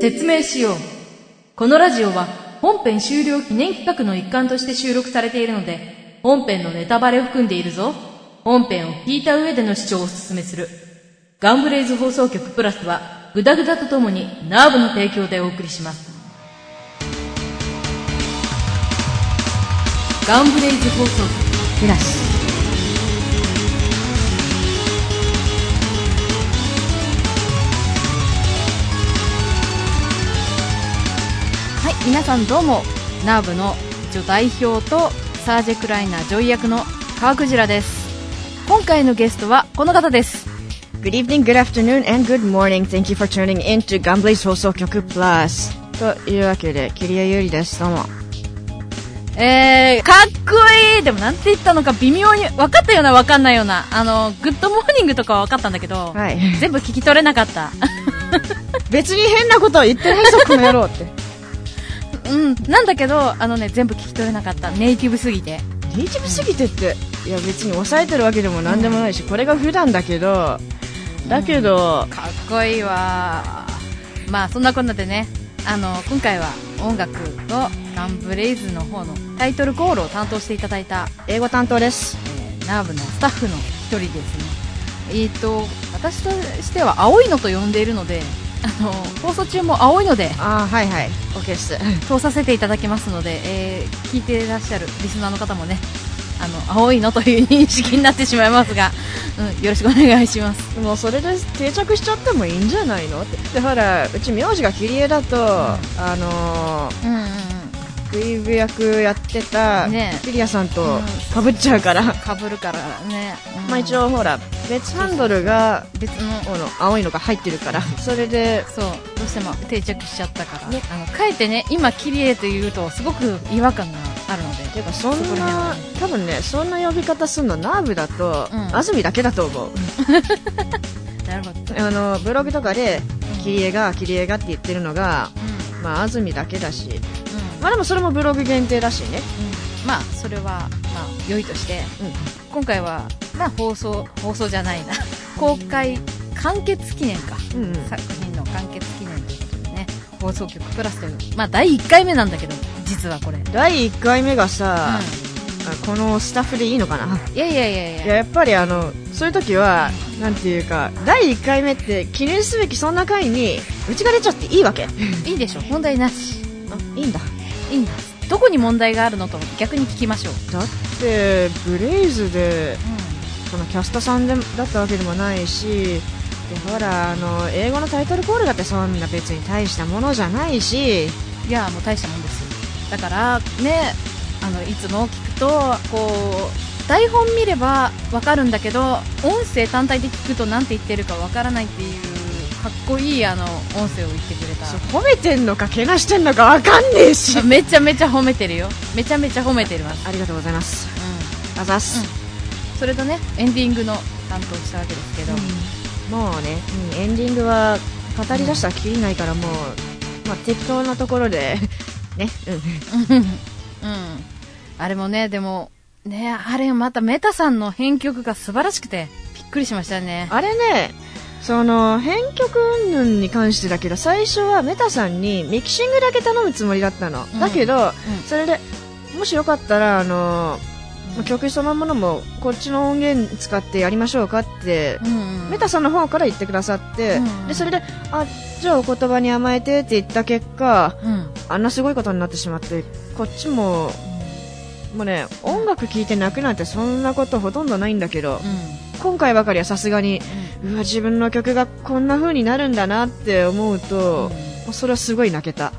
説明しよう。このラジオは本編終了記念企画の一環として収録されているので、本編のネタバレを含んでいるぞ。本編を聞いた上での視聴をお勧めする。ガンブレイズ放送局プラスは、グダグダとともにナーブの提供でお送りします。ガンブレイズ放送局プラス。皆さんどうも、ナーブの一応代表とサージェクライナージョイ役の川クジラです。今回のゲストはこの方です。Good evening, good afternoon, and good morning. Thank you for tuning in to Gunblaze 放送局 Plus. というわけで、キリアユリです。どうも。えー、かっこいいでもなんて言ったのか微妙に分かったような分かんないような、あの、 good morning とかは分かったんだけど、はい。全部聞き取れなかった。別に変なことを言ってないぞ、この野郎って。うん、なんだけど、あのね、全部聞き取れなかった。ネイティブすぎて。ネイティブすぎてって、いや別に抑えてるわけでもなんでもないし、これが普段だけど、だけど、かっこいいわまあそんなこんなでねあの今回は音楽とガンブレイズの方のタイトルコールを担当していただいた、英語担当です。えーナーブのスタッフの一人ですねえーと私としては青いのと呼んでいるのであの放送中も青いのであー、はいはい。OK です。通させていただきますので、えー聞いていらっしゃるリスナーの方もねあの青いのという認識になってしまいますが、うん、よろしくお願いしますもうそれで定着しちゃってもいいんじゃないの？って。で、ほら、うち名字がキリエだと、あのー、うんうんうんクイーブ役やってた、ね。キリアさんとうん。かぶっちゃうから、かぶるからね、うん。まあ一応ほら別ハンドルが別のこの青いのが入ってるから。それでそう。どうしても定着しちゃったから、あのかえってね今綺麗と言うとすごく違和感があるので。ていうかそんな多分ねそんな呼び方すんのナーブだと、うん。安住だけだと思う。なるほど、あのブログとかでキリエがキリエがって言ってるのがうん。まあ安住だけだし。うんまあでもそれもブログ限定だしね。うん。まあそれはまあ良いとして。今回はまあ放送放送じゃないな。公開完結記念か、うんうん。作品の完結記念ということでね。放送局プラスというまあ第1回目なんだけど実はこれ、第1回目がさ、うあこのスタッフでいいのかな？んいやいやいやいや。いややっぱりあのそういう時はなんていうか第1回目って記念すべきそんな回にうちが出ちゃっていいわけ。いいでしょ。問題なし。あいいんだいいん。ですどこに問題があるのと逆に聞きましょう、だってブレイズでそのキャストさんでだったわけでもないしでほらあの英語のタイトルコールだってそんな別に大したものじゃないし。いやもう大したもんですだからねあのいつも聞くとこう台本見ればわかるんだけど音声単体で聞くと何て言ってるかわからないっていうかっこいいあの音声を言ってくれた。褒めてんのかけなしてんのかわかんねえし。めちゃめちゃ褒めてるよ。めちゃめちゃ褒めてます。ありがとうございます。うあざっす、ん。それとねエンディングの担当したわけですけど、もうね、うんエンディングは語り出したらきりないからもう、まあ、適当なところで ね、うん、うん。あれもね、でも、ね、あれまたメタさんの編曲が素晴らしくて、びっくりしましたね。あれねその編曲云々に関してだけど最初はメタさんにミキシングだけ頼むつもりだったの、うん。だけど、うん。それでもしよかったらあの曲そのものもこっちの音源使ってやりましょうかって、うんうん。メタさんの方から言ってくださって、うんでそれであじゃあお言葉に甘えてって言った結果うん。あんなすごいことになってしまってこっちももうね音楽聴いて泣くなんてそんなことほとんどないんだけど、今回ばかりはさすがにうわ自分の曲がこんな風になるんだなって思うと、もうそれはすごい泣けた。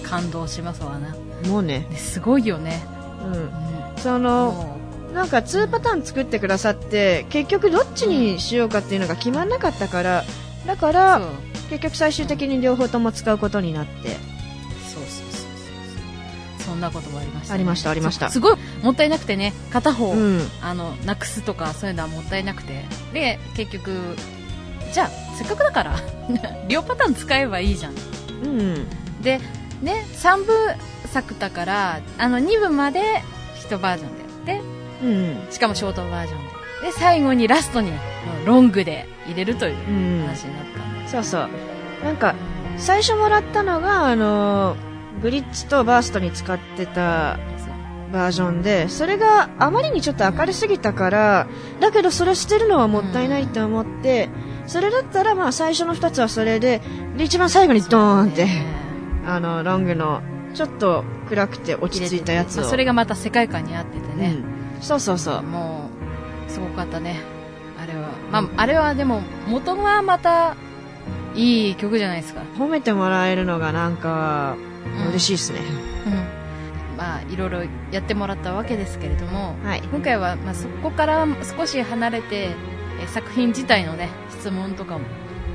うん。感動しますわな。もうね、ねすごいよね。うん、うん。そのもなんか2パターン作ってくださって結局どっちにしようかっていうのが決まんなかったからだかう。ら結局最終的に両方とも使うことになってんなこともありました、ありましたありました。すごいもったいなくてね、片方、うん。あの、なくすとかそういうのはもったいなくて。で、結局、じゃあ、せっかくだから、両パターン使えばいいじゃん。うん。で、ね、3部作だから、あの、2部まで1バージョンでやって、うん。しかもショートバージョンで。で、最後にラストに、ロングで入れるといううん。話になったんで。そうそう。なんか最初もらったのが、あの、ブリッジとバーストに使ってたバージョンで、それがあまりにちょっと明るすぎたから、だけどそれ捨てるのはもったいないと思って、それだったらまあ最初の2つはそれで、で一番最後にドーンって、あの、ロングのちょっと暗くて落ち着いたやつを。それがまた世界観に合っててね。うん、そうそうそう。もう、すごかったね。あれは。まあ、あれはでも、元がまた、いい曲じゃないですか。褒めてもらえるのがなんか、嬉しいですね。まあ、いろいろやってもらったわけですけれども、はい、今回は、まあ、そこから少し離れて、え作品自体のね質問とかも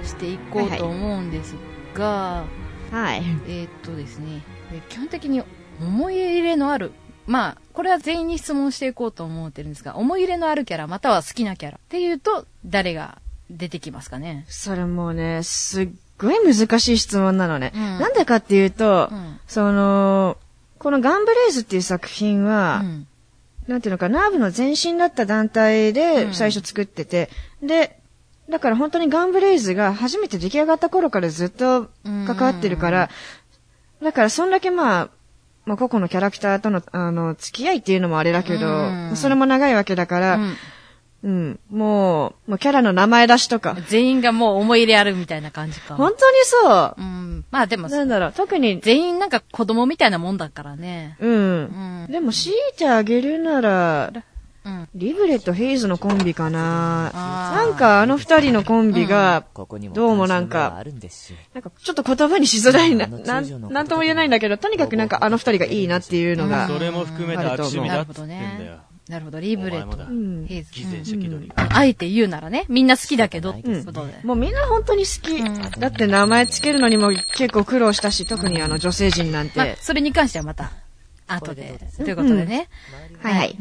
していこうと思うんですが、はい、えー、っとですね基本的に思い入れのあるまあ、これは全員に質問していこうと思ってるんですが、思い入れのあるキャラ、または好きなキャラっていうと、誰が出てきますかね？それもね、すっごい難しい質問なのね。うん、なんでかっていうと、うん、その、このガンブレイズっていう作品は、うん、なんていうのか、ナーブの前身だった団体で最初作ってて、で、だから本当にガンブレイズが初めて出来上がった頃からずっと関わってるから、だからそんだけまあ、まあ、個々のキャラクターとの、あの、付き合いっていうのもあれだけど、それも長いわけだから、うんうん。もう、もうキャラの名前出しとか。全員がもう思い入れあるみたいな感じか。本当にそう。うん。まあでも、なんだろう、特に。全員なんか子供みたいなもんだからね。うん。うん、でも強いてあげるなら、うん、リブレとヘイズのコンビかな。なんかあの二人のコンビが、どうもなんか、なんかちょっと言葉にしづらいな、なん、なんとも言えないんだけど、とにかくなんかあの二人がいいなっていうのが、それも含めて握手みだってんだよ。なるほど、リブレとヘイズ。あえて言うならね、みんな好きだけどってことで。もうみんな本当に好き。だって名前つけるのにも結構苦労したし、特にあの女性陣なんて。それに関してはまた、後で。ということでね。はい。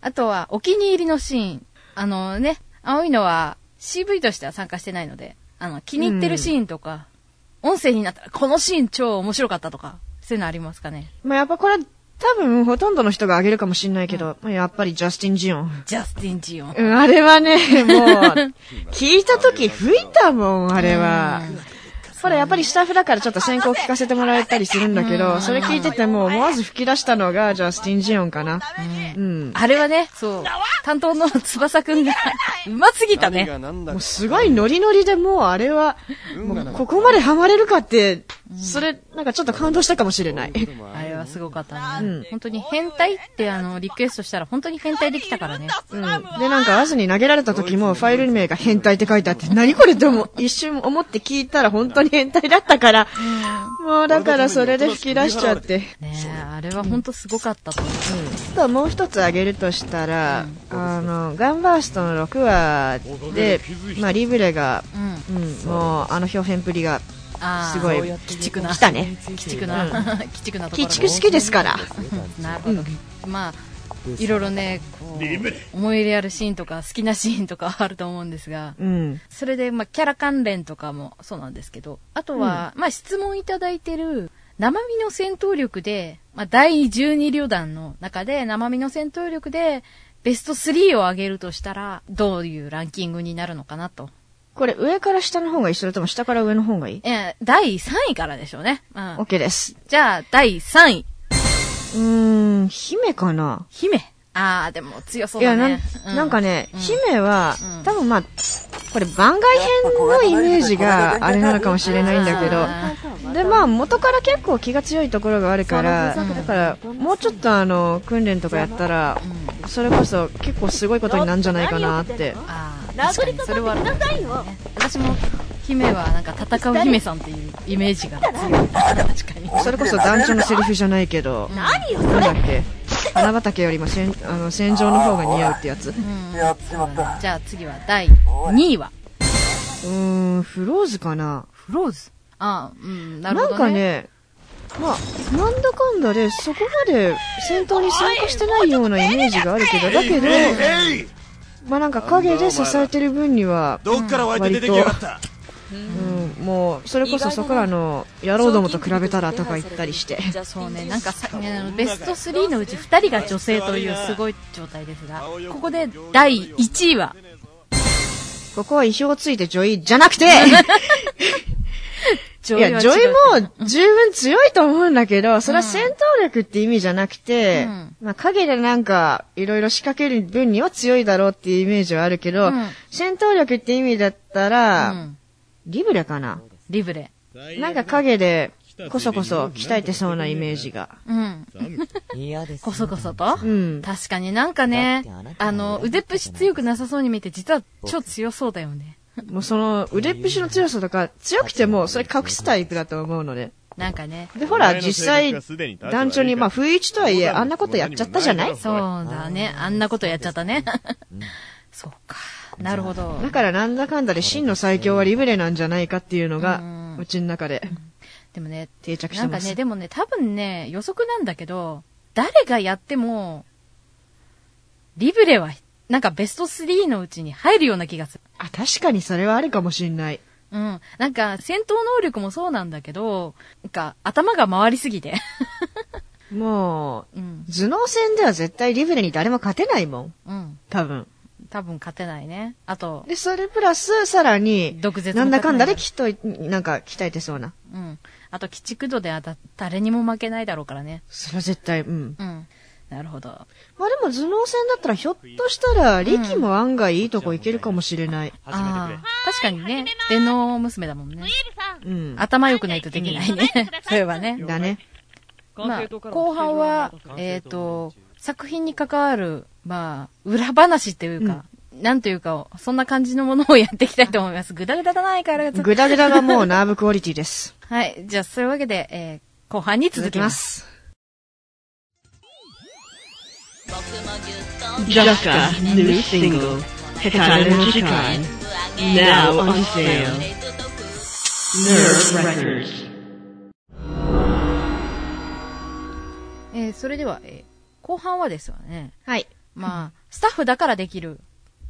あとは、お気に入りのシーン。あのね、青いのは CV としては参加してないので、あの、気に入ってるシーンとか、音声になったら、このシーン超面白かったとか、そういうのありますかね？まあ、やっぱこれ多分、ほとんどの人があげるかもしれないけど、うん、やっぱりジャスティン・ジオン。ジャスティン・ジオン。うん、あれはね、もう、聞いた時吹いたもん、あれは。これやっぱりスタッフだからちょっと先行聞かせてもらえたりするんだけど、それ聞いてても思わず吹き出したのがジャスティン・ジオンかな。うん。あれはね、そう、担当の翼くんがうますぎたね。もうすごいノリノリでもうあれは、もうここまでハマれるかって、それ、なんかちょっと感動したかもしれない。あれはすごかったね。うん。本当に変態ってあの、リクエストしたら本当に変態できたからね。うん。で、なんかアズに投げられた時もファイル名が変態って書いてあって、何これっても一瞬思って聞いたら本当に変態だったから、もうだからそれで吹き出しちゃって。ねあれは本当すごかったと思う。うん。ともう一つ挙げるとしたら、うん、あの、ガンバーストの6話で、まあリブレが、うん、うん、もうあの表現プリが、すごい、鬼畜な。来たね。鬼畜な、鬼畜なところ。鬼畜好きですから。なるほど。まあ、いろいろね、こう、思い入れあるシーンとか、好きなシーンとか あると思うんですが、うん、それで、まあ、キャラ関連とかもそうなんですけど、あとは、うん、まあ、質問いただいてる、生身の戦闘力で、まあ、第12旅団の中で、生身の戦闘力で、ベスト3を上げるとしたら、どういうランキングになるのかなと。これ、上から下の方がいいそれとも下から上の方がいい？え、第3位からでしょうね。うん。OK です。じゃあ、第3位。うーん、姫かな？姫ああ、でも強そうだね。いや、な,、ん、なんかね、うん、姫は、うん、多分まあ、これ番外編のイメージがあれなのかもしれないんだけど、で、まあ元から結構気が強いところがあるから、だからもうちょっとあの、訓練とかやったら、それこそ結構すごいことになるんじゃないかなって。ああ、確かにそれはある、ね。私も姫はなんか戦う姫さんっていうイメージが強い。確かに。それこそ団長のセリフじゃないけど、なんだっけ？花畑よりも戦あの戦場の方が似合うってやつ。うん、じゃあ次は第2位は？うーん、フローズかな。フローズ？あうん、なるほど、ね、なんかね、まあ、なんだかんだで、そこまで戦闘に参加してないようなイメージがあるけど、だけど、まあなんか影で支えてる分には、割と、うん、もうそれこそそこらの野郎どもと比べたらとか言ったりして。そうねなんかさベスト3のうち2人が女性というすごい状態ですがここで第1位は？ここは意表をついて女医じゃなくて いや、ジョイも十分強いと思うんだけど、それは戦闘力って意味じゃなくて、うん、まあ影でなんか、いろいろ仕掛ける分には強いだろうっていうイメージはあるけど、うん、戦闘力って意味だったら、うん、リブレかな？リブレ。なんか影で、こそこそ鍛えてそうなイメージが。うん。こそこそと？うん。確かになんかね、あの、腕っぷし強くなさそうに見えて、実は超強そうだよね。もうその、腕っぷしの強さとか、強くても、それ隠すタイプだと思うので。なんかね。で、ほら、実際、団長に、まあ、不意打ちとはいえ、あんなことやっちゃったじゃない？そうだね。あんなことやっちゃったね。そうか。なるほど。だからなんだかんだで真の最強はリブレなんじゃないかっていうのが、うちの中で。でもね、定着してます。なんかね、でもね、多分ね、予測なんだけど、誰がやっても、リブレはなんかベスト3のうちに入るような気がする。あ、確かにそれはあるかもしんない。うん。なんか、戦闘能力もそうなんだけど、なんか、頭が回りすぎて。もう、うん、頭脳戦では絶対リブレに誰も勝てないもん。うん。多分。多分勝てないね。あと。で、それプラス、さらに、毒舌なんだかんだできっと、なんか、鍛えてそうな。うん。あと、鬼畜度では誰にも負けないだろうからね。それは絶対、うん。うん。なるほど。まあでも頭脳戦だったらひょっとしたら力も案外いいとこいけるかもしれない。うん、ああ、確かにね。電脳娘だもんね。うん。頭良くないとできないね。そういえばね。だね。まあ、後半は、えっ、ー、と、作品に関わる、まあ、裏話っていうか、うん、なんというか、そんな感じのものをやっていきたいと思います。ぐだぐだだないから。ぐだぐだがもうナーブクオリティです。はい。じゃあ、そういうわけで、えー、後半に続きます。Jaka new single Hitaru now on sale. Nerve Records. えー、それでは、えー、後半はですよね。はい。まあ、スタッフだからできる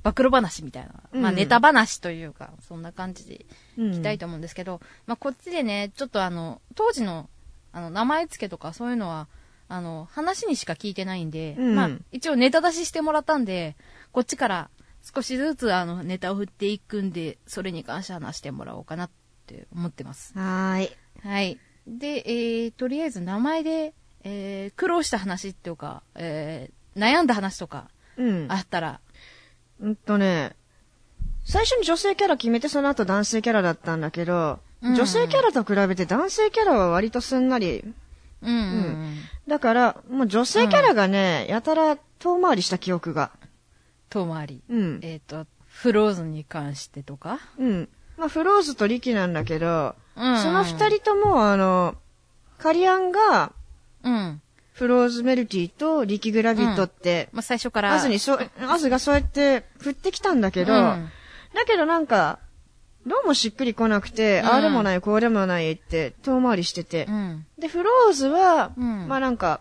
暴露話みたいな、うん、まあネタ話というか、そんな感じでいきたいと思うんですけど、うん、まあこっちでね、ちょっとあの、当時の、あの、名前付けとかそういうのは、あの、話にしか聞いてないんで、うん、まあ、一応ネタ出ししてもらったんで、こっちから少しずつあの、ネタを振っていくんで、それに関して話してもらおうかなって思ってます。はい。はい。で、えー、とりあえず名前で、えー、苦労した話っていうか、えー、悩んだ話とか、うん。あったら。うんとね、最初に女性キャラ決めて、その後男性キャラだったんだけど、うん、女性キャラと比べて男性キャラは割とすんなりうん、うん、だから、もう女性キャラがね、うん、やたら遠回りした記憶が。遠回り。うん。えっ、ー、と、フローズに関してとか？うん。まあ、フローズとリキなんだけど、うん、その二人とも、あの、カリアンが、うん。フローズメルティとリキグラビットって、まあ、最初から。アズにそう、アズがそうやって振ってきたんだけど、だけどなんか、どうもしっくりこなくて、うん、ああでもない、こうでもないって遠回りしてて。うん、で、フローズは、うん、まあなんか、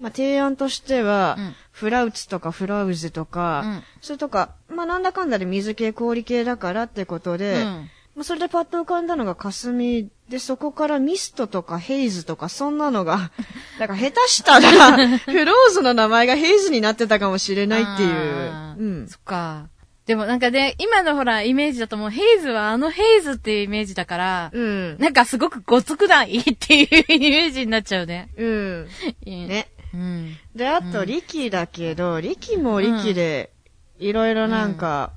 まあ提案としては、フラウツとかフラウズとか、それとか、まあなんだかんだで水系、氷系だからってことで、まあそれでパッと浮かんだのが霞で、そこからミストとかヘイズとかそんなのが、なんか下手したら、フローズの名前がヘイズになってたかもしれないっていう。うん。そっか。でもなんかね、今のほら、イメージだともう、ヘイズはあのヘイズっていうイメージだから、うん。なんかすごくごつくないっていうイメージになっちゃうね。うん。ね。うん。で、あと、リキだけど、リキもリキで、いろいろなんか、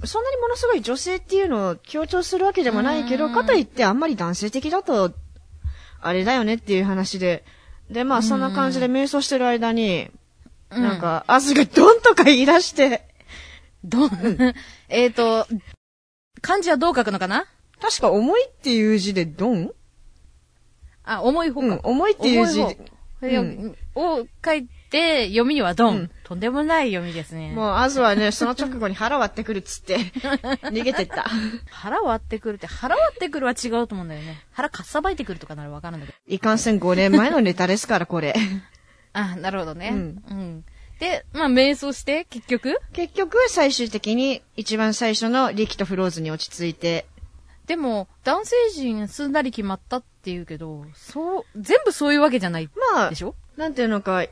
うん、そんなにものすごい女性っていうのを強調するわけでもないけど、かといってあんまり男性的だと、あれだよねっていう話で、で、まあそんな感じで瞑想してる間に、なんか、アズがドンとか言い出して、ど、えっと、漢字はどう書くのかな？確か重いっていう字でドンあ、重い方か。うん、重いっていう字うん、を書いて、読みはドン、うん、とんでもない読みですね。もう、アズはね、その直後に腹割ってくるっつって、逃げてった。腹割ってくるって、腹割ってくるは違うと思うんだよね。腹かっさばいてくるとかならわからんだけど。いかんせん5年前のネタですから、これ。あ、なるほどね。うん。うんで、まあ、瞑想して、結局？結局、最終的に、一番最初のリキとフローズに落ち着いて。でも、男性陣すんなり決まったって言うけど、そう、全部そういうわけじゃないまあ、でしょ？なんていうのか、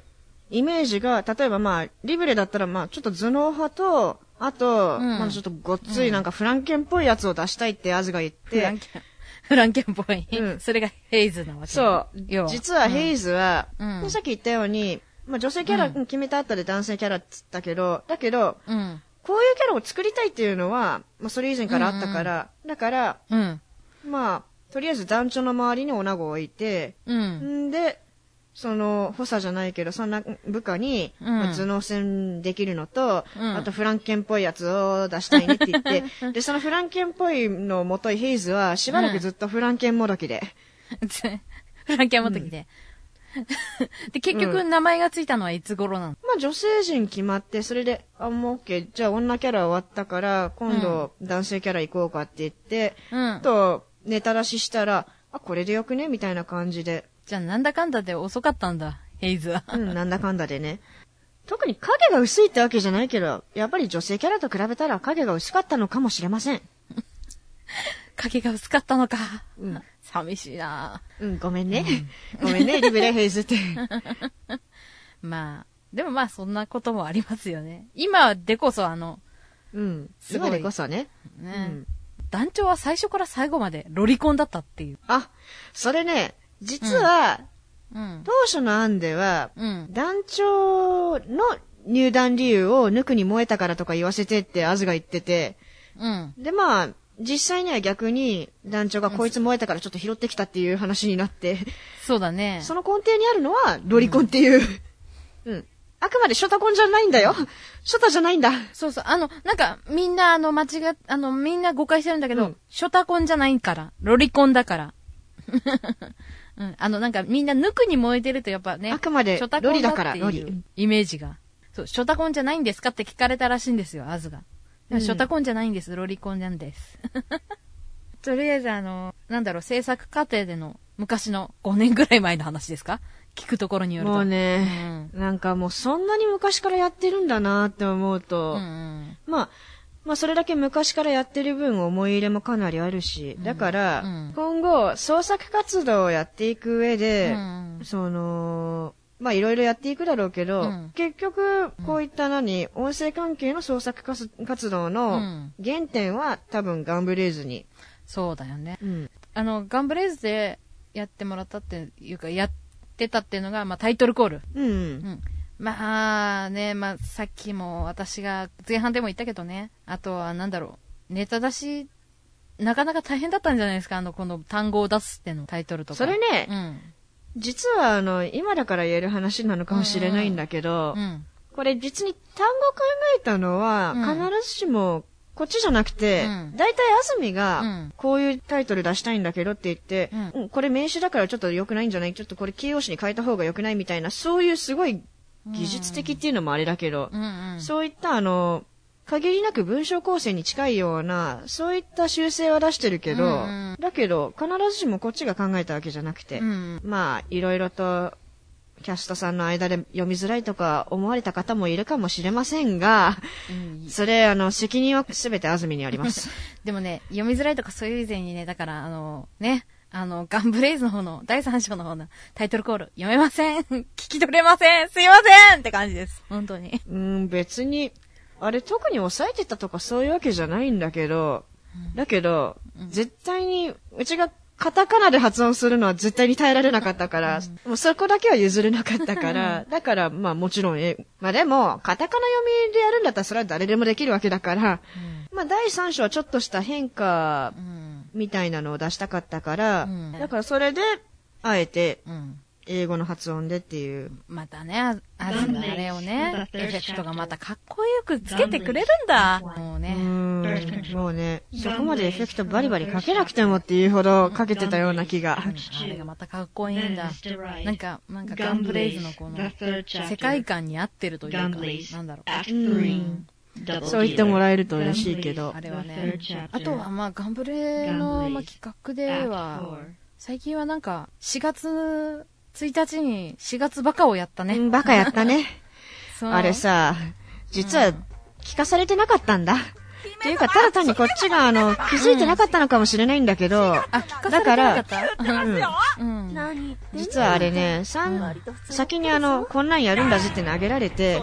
イメージが、例えばまあ、リブレだったらまあ、ちょっと頭脳派と、あと、うん、まあちょっとごっついなんかフランケンっぽいやつを出したいってアズが言って、フランケンっぽい。うん。それがヘイズなわけ。そう。実はヘイズは、うん。さっき言ったように、まあ女性キャラ決めた後で男性キャラって言ったけど、だけど、うん。こういうキャラを作りたいっていうのは、まあそれ以前からあったから、だから、うん。まあ、とりあえず団長の周りに女子を置いて、うん。んで、その、補佐じゃないけど、そんな部下に、うんまあ頭脳戦できるのと、うんあとフランケンっぽいやつを出したいねって言って、で、そのフランケンっぽいのもといヘイズは、しばらくずっとフランケンもどきで。フランケン持ってきて。で、結局名前がついたのはいつ頃なの？まあ女性陣決まって、それで、あ、もう OK。じゃあ女キャラ終わったから、今度男性キャラ行こうかって言って、うん。と、ネタ出ししたら、あ、これでよくね？みたいな感じで。じゃあなんだかんだで遅かったんだ、ヘイズは。うん、なんだかんだでね。特に影が薄いってわけじゃないけど、やっぱり女性キャラと比べたら影が薄かったのかもしれません。影が薄かったのか。うん。寂しいなうん、ごめんね。ごめんね、リブレヘイズって。まあ、でもまあそんなこともありますよね。今でこそあの、うん。すごい今でこそね。うね、ん。団長は最初から最後までロリコンだったっていう。あ、それね、実は、うん。当初の案では、うん。団長の入団理由を抜くに燃えたからとか言わせてってアズが言ってて、うん。でまあ、実際には逆に団長がこいつ燃えたからちょっと拾ってきたっていう話になって、そうだね。その根底にあるのはロリコンっていう、うん。あくまでショタコンじゃないんだよ。ショタじゃないんだ。そうそう。あの、なんか、みんな、あの、間違っ、あの、みんな誤解してるんだけど、うんショタコンじゃないから。ロリコンだから。うん。あの、なんか、みんな抜くに燃えてるとやっぱね、あくまでロリだからロリイメージが。そう、ショタコンじゃないんですかって聞かれたらしいんですよ、アズが。ショタコンじゃないんです、ロリコンなんです。とりあえず、あの、なんだろう、制作過程での昔の5年ぐらい前の話ですか？聞くところによると。もうね、なんかもうそんなに昔からやってるんだなって思うと、うんうん。まあ、まあそれだけ昔からやってる分思い入れもかなりあるし、だから、うん。今後創作活動をやっていく上で、うん。その、まあいろいろやっていくだろうけど、うん結局、こういった何、音声関係の創作活活動うのん原点は多分ガンブレイズに。そうだよね。うん。あの、ガンブレイズでやってもらったっていうか、やってたっていうのが、まあ、タイトルコール。うん。うん。まあね、まあ、さっきも私が前半でも言ったけどね。あとは、なんだろう。ネタ出し、なかなか大変だったんじゃないですか？あの、この単語を出すってのタイトルとか。それね、うん。実はあの、今だから言える話なのかもしれないんだけど、うん。これ実に単語考えたのは、うん。必ずしも、こっちじゃなくて、うん。大体安住うがん、こういうタイトル出したいんだけどって言って、うん。うんこれ名詞だからちょっと良くないんじゃない？ちょっとこれ形容詞に変えた方が良くないみたいな、そういうすごい技術的っていうのもあれだけど、うんうん。そういったあの、限りなく文章構成に近いような、そういった修正は出してるけど、うんうんだけど、必ずしもこっちが考えたわけじゃなくて、うん。まあ、いろいろと、キャストさんの間で読みづらいとか思われた方もいるかもしれませんが、うんそれ、あの、責任はすべて安住にあります。でもね、読みづらいとかそういう以前にね、だから、あの、ね、あの、ガンブレイズの方の、第3章の方のタイトルコール、読めません 聞き取れませんすいませんって感じです。本当に。うん、別に、あれ特に抑えてたとかそういうわけじゃないんだけど、だけど、絶対に、うちがカタカナで発音するのは絶対に耐えられなかったから、もうそこだけは譲れなかったから、だから、まあもちろん、え、まあでも、カタカナ読みでやるんだったらそれは誰でもできるわけだから、まあ第3章はちょっとした変化うん。みたいなのを出したかったから、うん。だからそれで、あえて、うん。英語の発音でっていう。またね、ああれをね、エフェクトがまたかっこよくつけてくれるんだ。もうもうね、そこまでエフェクトバリバリかけなくてもっていうほどかけてたような気が。あれがまたかっこいいんだ。なんか、なんかガンブレイズのこの、世界観に合ってるというか、なんだろう。うんそう言ってもらえると嬉しいけどあ。れはね。あとは、まあ、ガンブレの、まあ、企画では、最近はなんか、4月1日に4月バカをやったね。うんバカやったね。あれさ、実は聞かされてなかったんだ。っていうか、ただ単にこっちがあの、気づいてなかったのかもしれないんだけど、あ、聞かされてなかった。うん。うん。実はあれね、先にあの、こんなんやるんだぜって投げられて、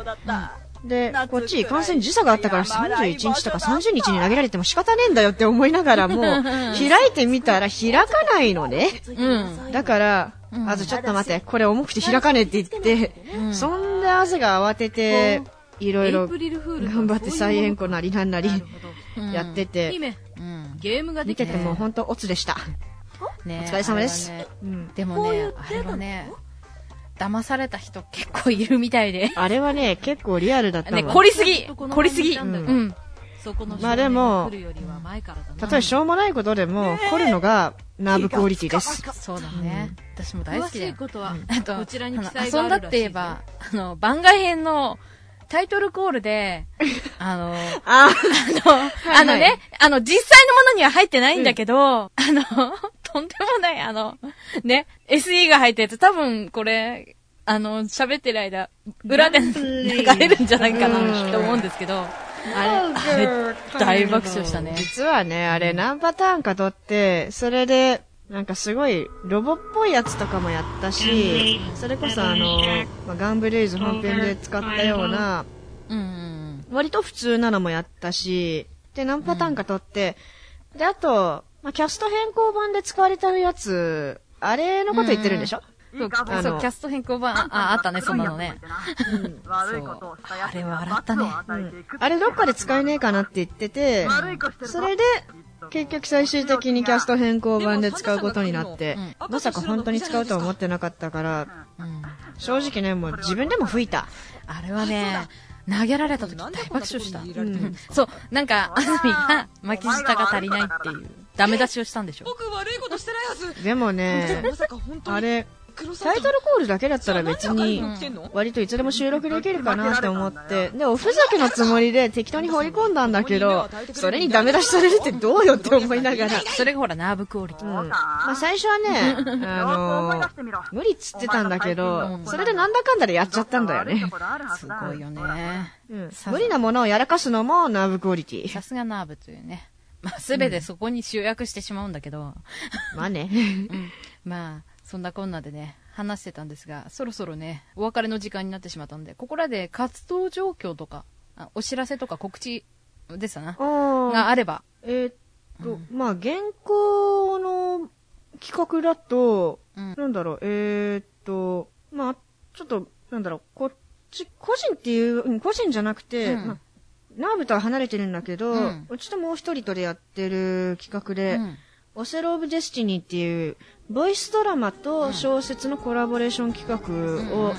で、こっち感染時差があったから31日とか30日に投げられても仕方ねえんだよって思いながらも、開いてみたら開かないのね。うん。だから、あとちょっと待って、これ重くて開かねえって言って、そんで汗が慌てて、いろいろ頑張って再演コなりなんなりやってて、ゲームが見てても本当オツでした。ね、お疲れ様です。ね。うん、でもね、あれはね、騙された人結構いるみたいで。あれはね、結構リアルだったね、凝りすぎ。凝りすぎ、うん、うん。まあでも、たとえしょうもないことでも、凝るのがナーブクオリティです。そうだね。私も大好きだよ。ことは、あと、こちらに遊んだって言えば、あの、番外編の、タイトルコールで、あの、あの、あのね、あの、実際のものには入ってないんだけど、あの、とんでもない、あの、ね、SE が入ったやつ、多分これ、あの、喋ってる間、裏で流れるんじゃないかなって思うんですけど、あれ、あれ、大爆笑したね。実はね、あれ何パターンか撮って、それで、なんかすごいロボっぽいやつとかもやったし、それこそあの、まあ、ガンブレイズ本編で使ったような、割と普通なのもやったし、で、何パターンか撮って、で、あと、まあ、キャスト変更版で使われてるやつ、あれのこと言ってるんでしょ、そう、そう、キャスト変更版、あ、あったね、そんなの。ね。うん、悪いことをしたやあれは笑ったね、うん。あれどっかで使えねえかなって言ってて、それで、結局最終的にキャスト変更版で使うことになって、まさか本当に使うとは思ってなかったから、正直ね、もう自分でも吹いた。あれはね、投げられた時大爆笑した。うん、そう、なんか、安住が巻き舌が足りないっていう、ダメ出しをしたんでしょ。僕悪いことしてないはず。でもね、あれ、タイトルコールだけだったら別に、割といつでも収録できるかなって思って、で、おふざけのつもりで適当に放り込んだんだけど、それにダメ出しされるってどうよって思いながら。それがほら、ナーブクオリティ。うん。まあ最初はね、あのー、無理っつってたんだけど、それでなんだかんだでやっちゃったんだよね。すごいよね。うん。無理なものをやらかすのもナーブクオリティ。さすがナーブというね。まあ、すべてそこに集約してしまうんだけど。まあね。うん。まあ、そんなこんなでね、話してたんですが、そろそろね、お別れの時間になってしまったんで、ここらで活動状況とか、お知らせとか告知ですな、があれば。えー、っと、うん、まあ、現行の企画だと、うん、なんだろう、えー、っと、まあ、ちょっと、なんだろう、こっち、個人っていう、個人じゃなくて、うん、まあ、ナーブとは離れてるんだけど、うん、うちともう一人とでやってる企画で、オセロ・オブ・デスティニーっていう、ボイスドラマと小説のコラボレーション企画を、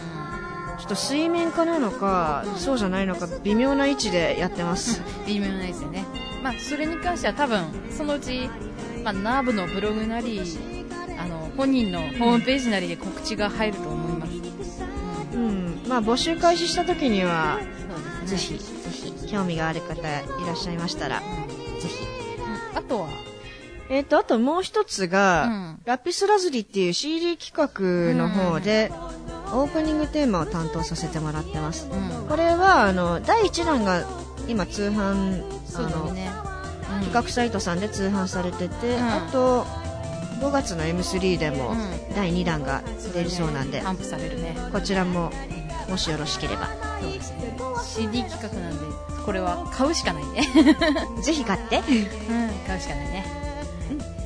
ちょっと水面下なのか、そうじゃないのか、微妙な位置でやってます。微妙な位置でね。まあ、それに関しては多分、そのうち、まあ、ナーブのブログなり、あの、本人のホームページなりで告知が入ると思います。うん。まあ、募集開始した時には、ぜひ、ぜひ、興味がある方いらっしゃいましたら、ぜひ。あとは、えっ、ー、と、あともう一つが、うん、ラピスラズリっていう CD 企画の方で、オープニングテーマを担当させてもらってます。うん、これは、あの、第1弾が今通販、あの、ねうん、企画サイトさんで通販されてて、あと、5月の M3 でも第2弾が出るそうなんで、頒布されるね。こちらも、もしよろしければ。そうですね。CD 企画なんで、これは買うしかないね。ぜひ買って。うん、買うしかないね。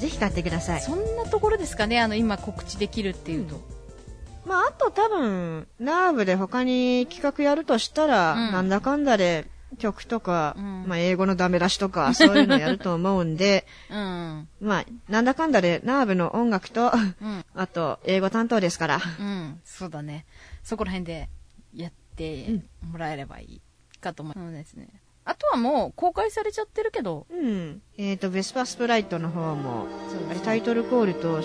ぜひ買ってください。そんなところですかね？あの今告知できるっていうと、うん、まああと多分ナーブで他に企画やるとしたら、うん、なんだかんだで曲とか、うん、まあ英語のダメ出しとか そういうのやると思うんで、うん、まあなんだかんだでナーブの音楽と、あと英語担当ですから、うん、そうだね。そこら辺でやってもらえればいいかと思う。ん。ですね、あとはもう公開されちゃってるけど。うん。えっ、ー、と、ベスパスプライトの方も、あれタイトルコールと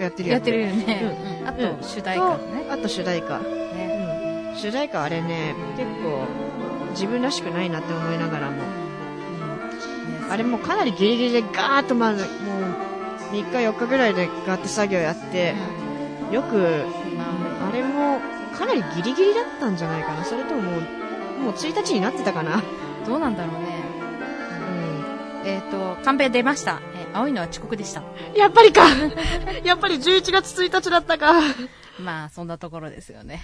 やってるやってるよね。うん。あと、主題歌ね。あと主題歌。ね。うん。主題歌あれね、結構自分らしくないなって思いながらも。うん、あれもかなりギリギリでガーッとまず、もう、3日4日ぐらいでガーッと作業やって、よく、あれもかなりギリギリだったんじゃないかな。それとももう、もう1日になってたかな。どうなんだろうね。うん。えっ、ー、と、カンペ出ました。えー、青いのは遅刻でした。やっぱりか やっぱり11月1日だったか。まあ、そんなところですよね。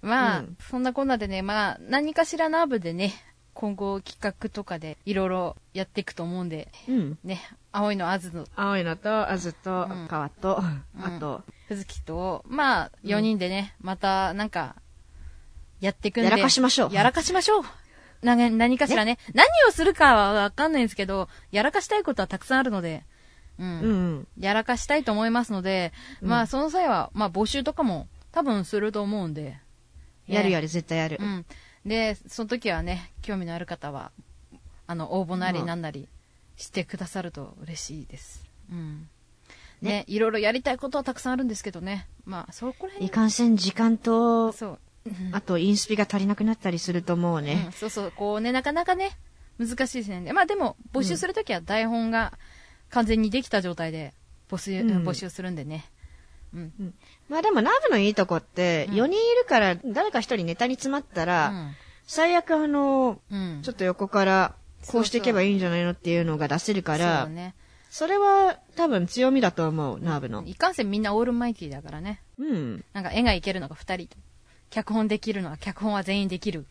まあ、うんそんなこんなでね、まあ、何かしらナーブでね、今後企画とかでいろいろやっていくと思うんで、うん。ね、青いのあずの、青いのと、あずとうん、川と、あと、ふずきと、まあ、4人でね、また、なんか、やっていくんで。やらかしましょうやらかしましょう。な何かしらね何をするかはわかんないんですけど、やらかしたいことはたくさんあるので、うん。うんうん。やらかしたいと思いますので、まあ、その際は、まあ、募集とかも多分すると思うんで。る。やるやる、絶対やるう。ん。で、その時はね、興味のある方は、あの、応募なりまあなんなりしてくださると嬉しいです。うん。ね、いろいろやりたいことはたくさんあるんですけどね。まあ、そこら辺いかんせん時間と、そう。あとインスピが足りなくなったりすると思ううねん。そうそう、こうね、なかなかね、難しいですね。まあでも、募集するときは台本が完全にできた状態で募集,、うん募集するんでね。うん。まあでもナーブのいいとこって、うん4人いるから誰か1人ネタに詰まったら、最悪あの、うん。ちょっと横から、こうしていけばいいんじゃないのっていうのが出せるから、そうね。それは多分強みだと思う、ナーブの。いかんせんみんなオールマイティーだからね。うん。なんか絵がいけるのが2人。脚本できるのは脚本は全員できる。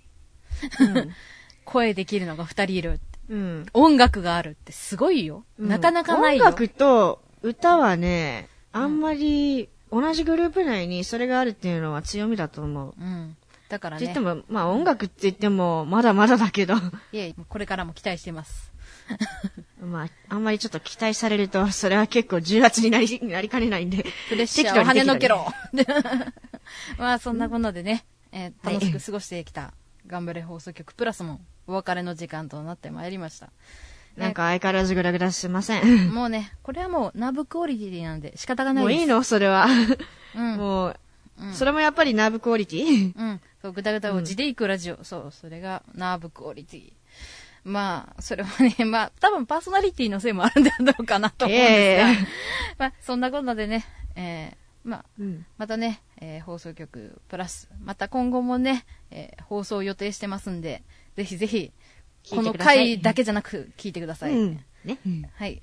声できるのが2人いる。うん。音楽があるってすごいよ。なかなかないよ。音楽と歌はね、あんまり同じグループ内にそれがあるっていうのは強みだと思う。うん。だからねって言って。も、まあ音楽って言ってもまだまだだけど、いえ、これからも期待してます。まあ、あんまりちょっと期待されると、それは結構重圧になり、なりかねないんで。プレッシャーを跳ねのけろ。まあ、そんなこんなでね、えー楽しく過ごしてきた、頑張れ放送局プラスも、お別れの時間となってまいりました。なんか相変わらずグラグラしません。もうね、これはもう、ナーブクオリティなんで仕方がないです。もういいの？それは。うん。もう、うんそれもやっぱりナーブクオリティ？うん。そう、ぐだぐだを地でいくラジオ。そう、それがナーブクオリティ。まあ、それはね、まあ、多分パーソナリティのせいもあるんだろうかなと思うんですが。ええ まあ、そんなこんなでね、えーまあ、うんまたね、えー放送局プラス、また今後もね、えー放送予定してますんで、ぜひぜひ、この回だけじゃなく聞いてください。うん。ね。はい。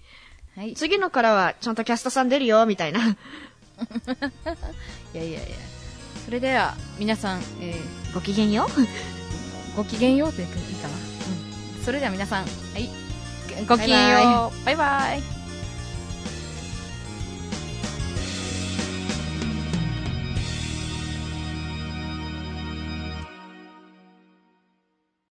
はい。い次のからはちゃんとキャストさん出るよ、みたいな。やいやいや。それでは、皆さん、えーごきげんよう。ごきげんようっていいかな。うん。それでは皆さん、はい。ごきげんよう。バイバイ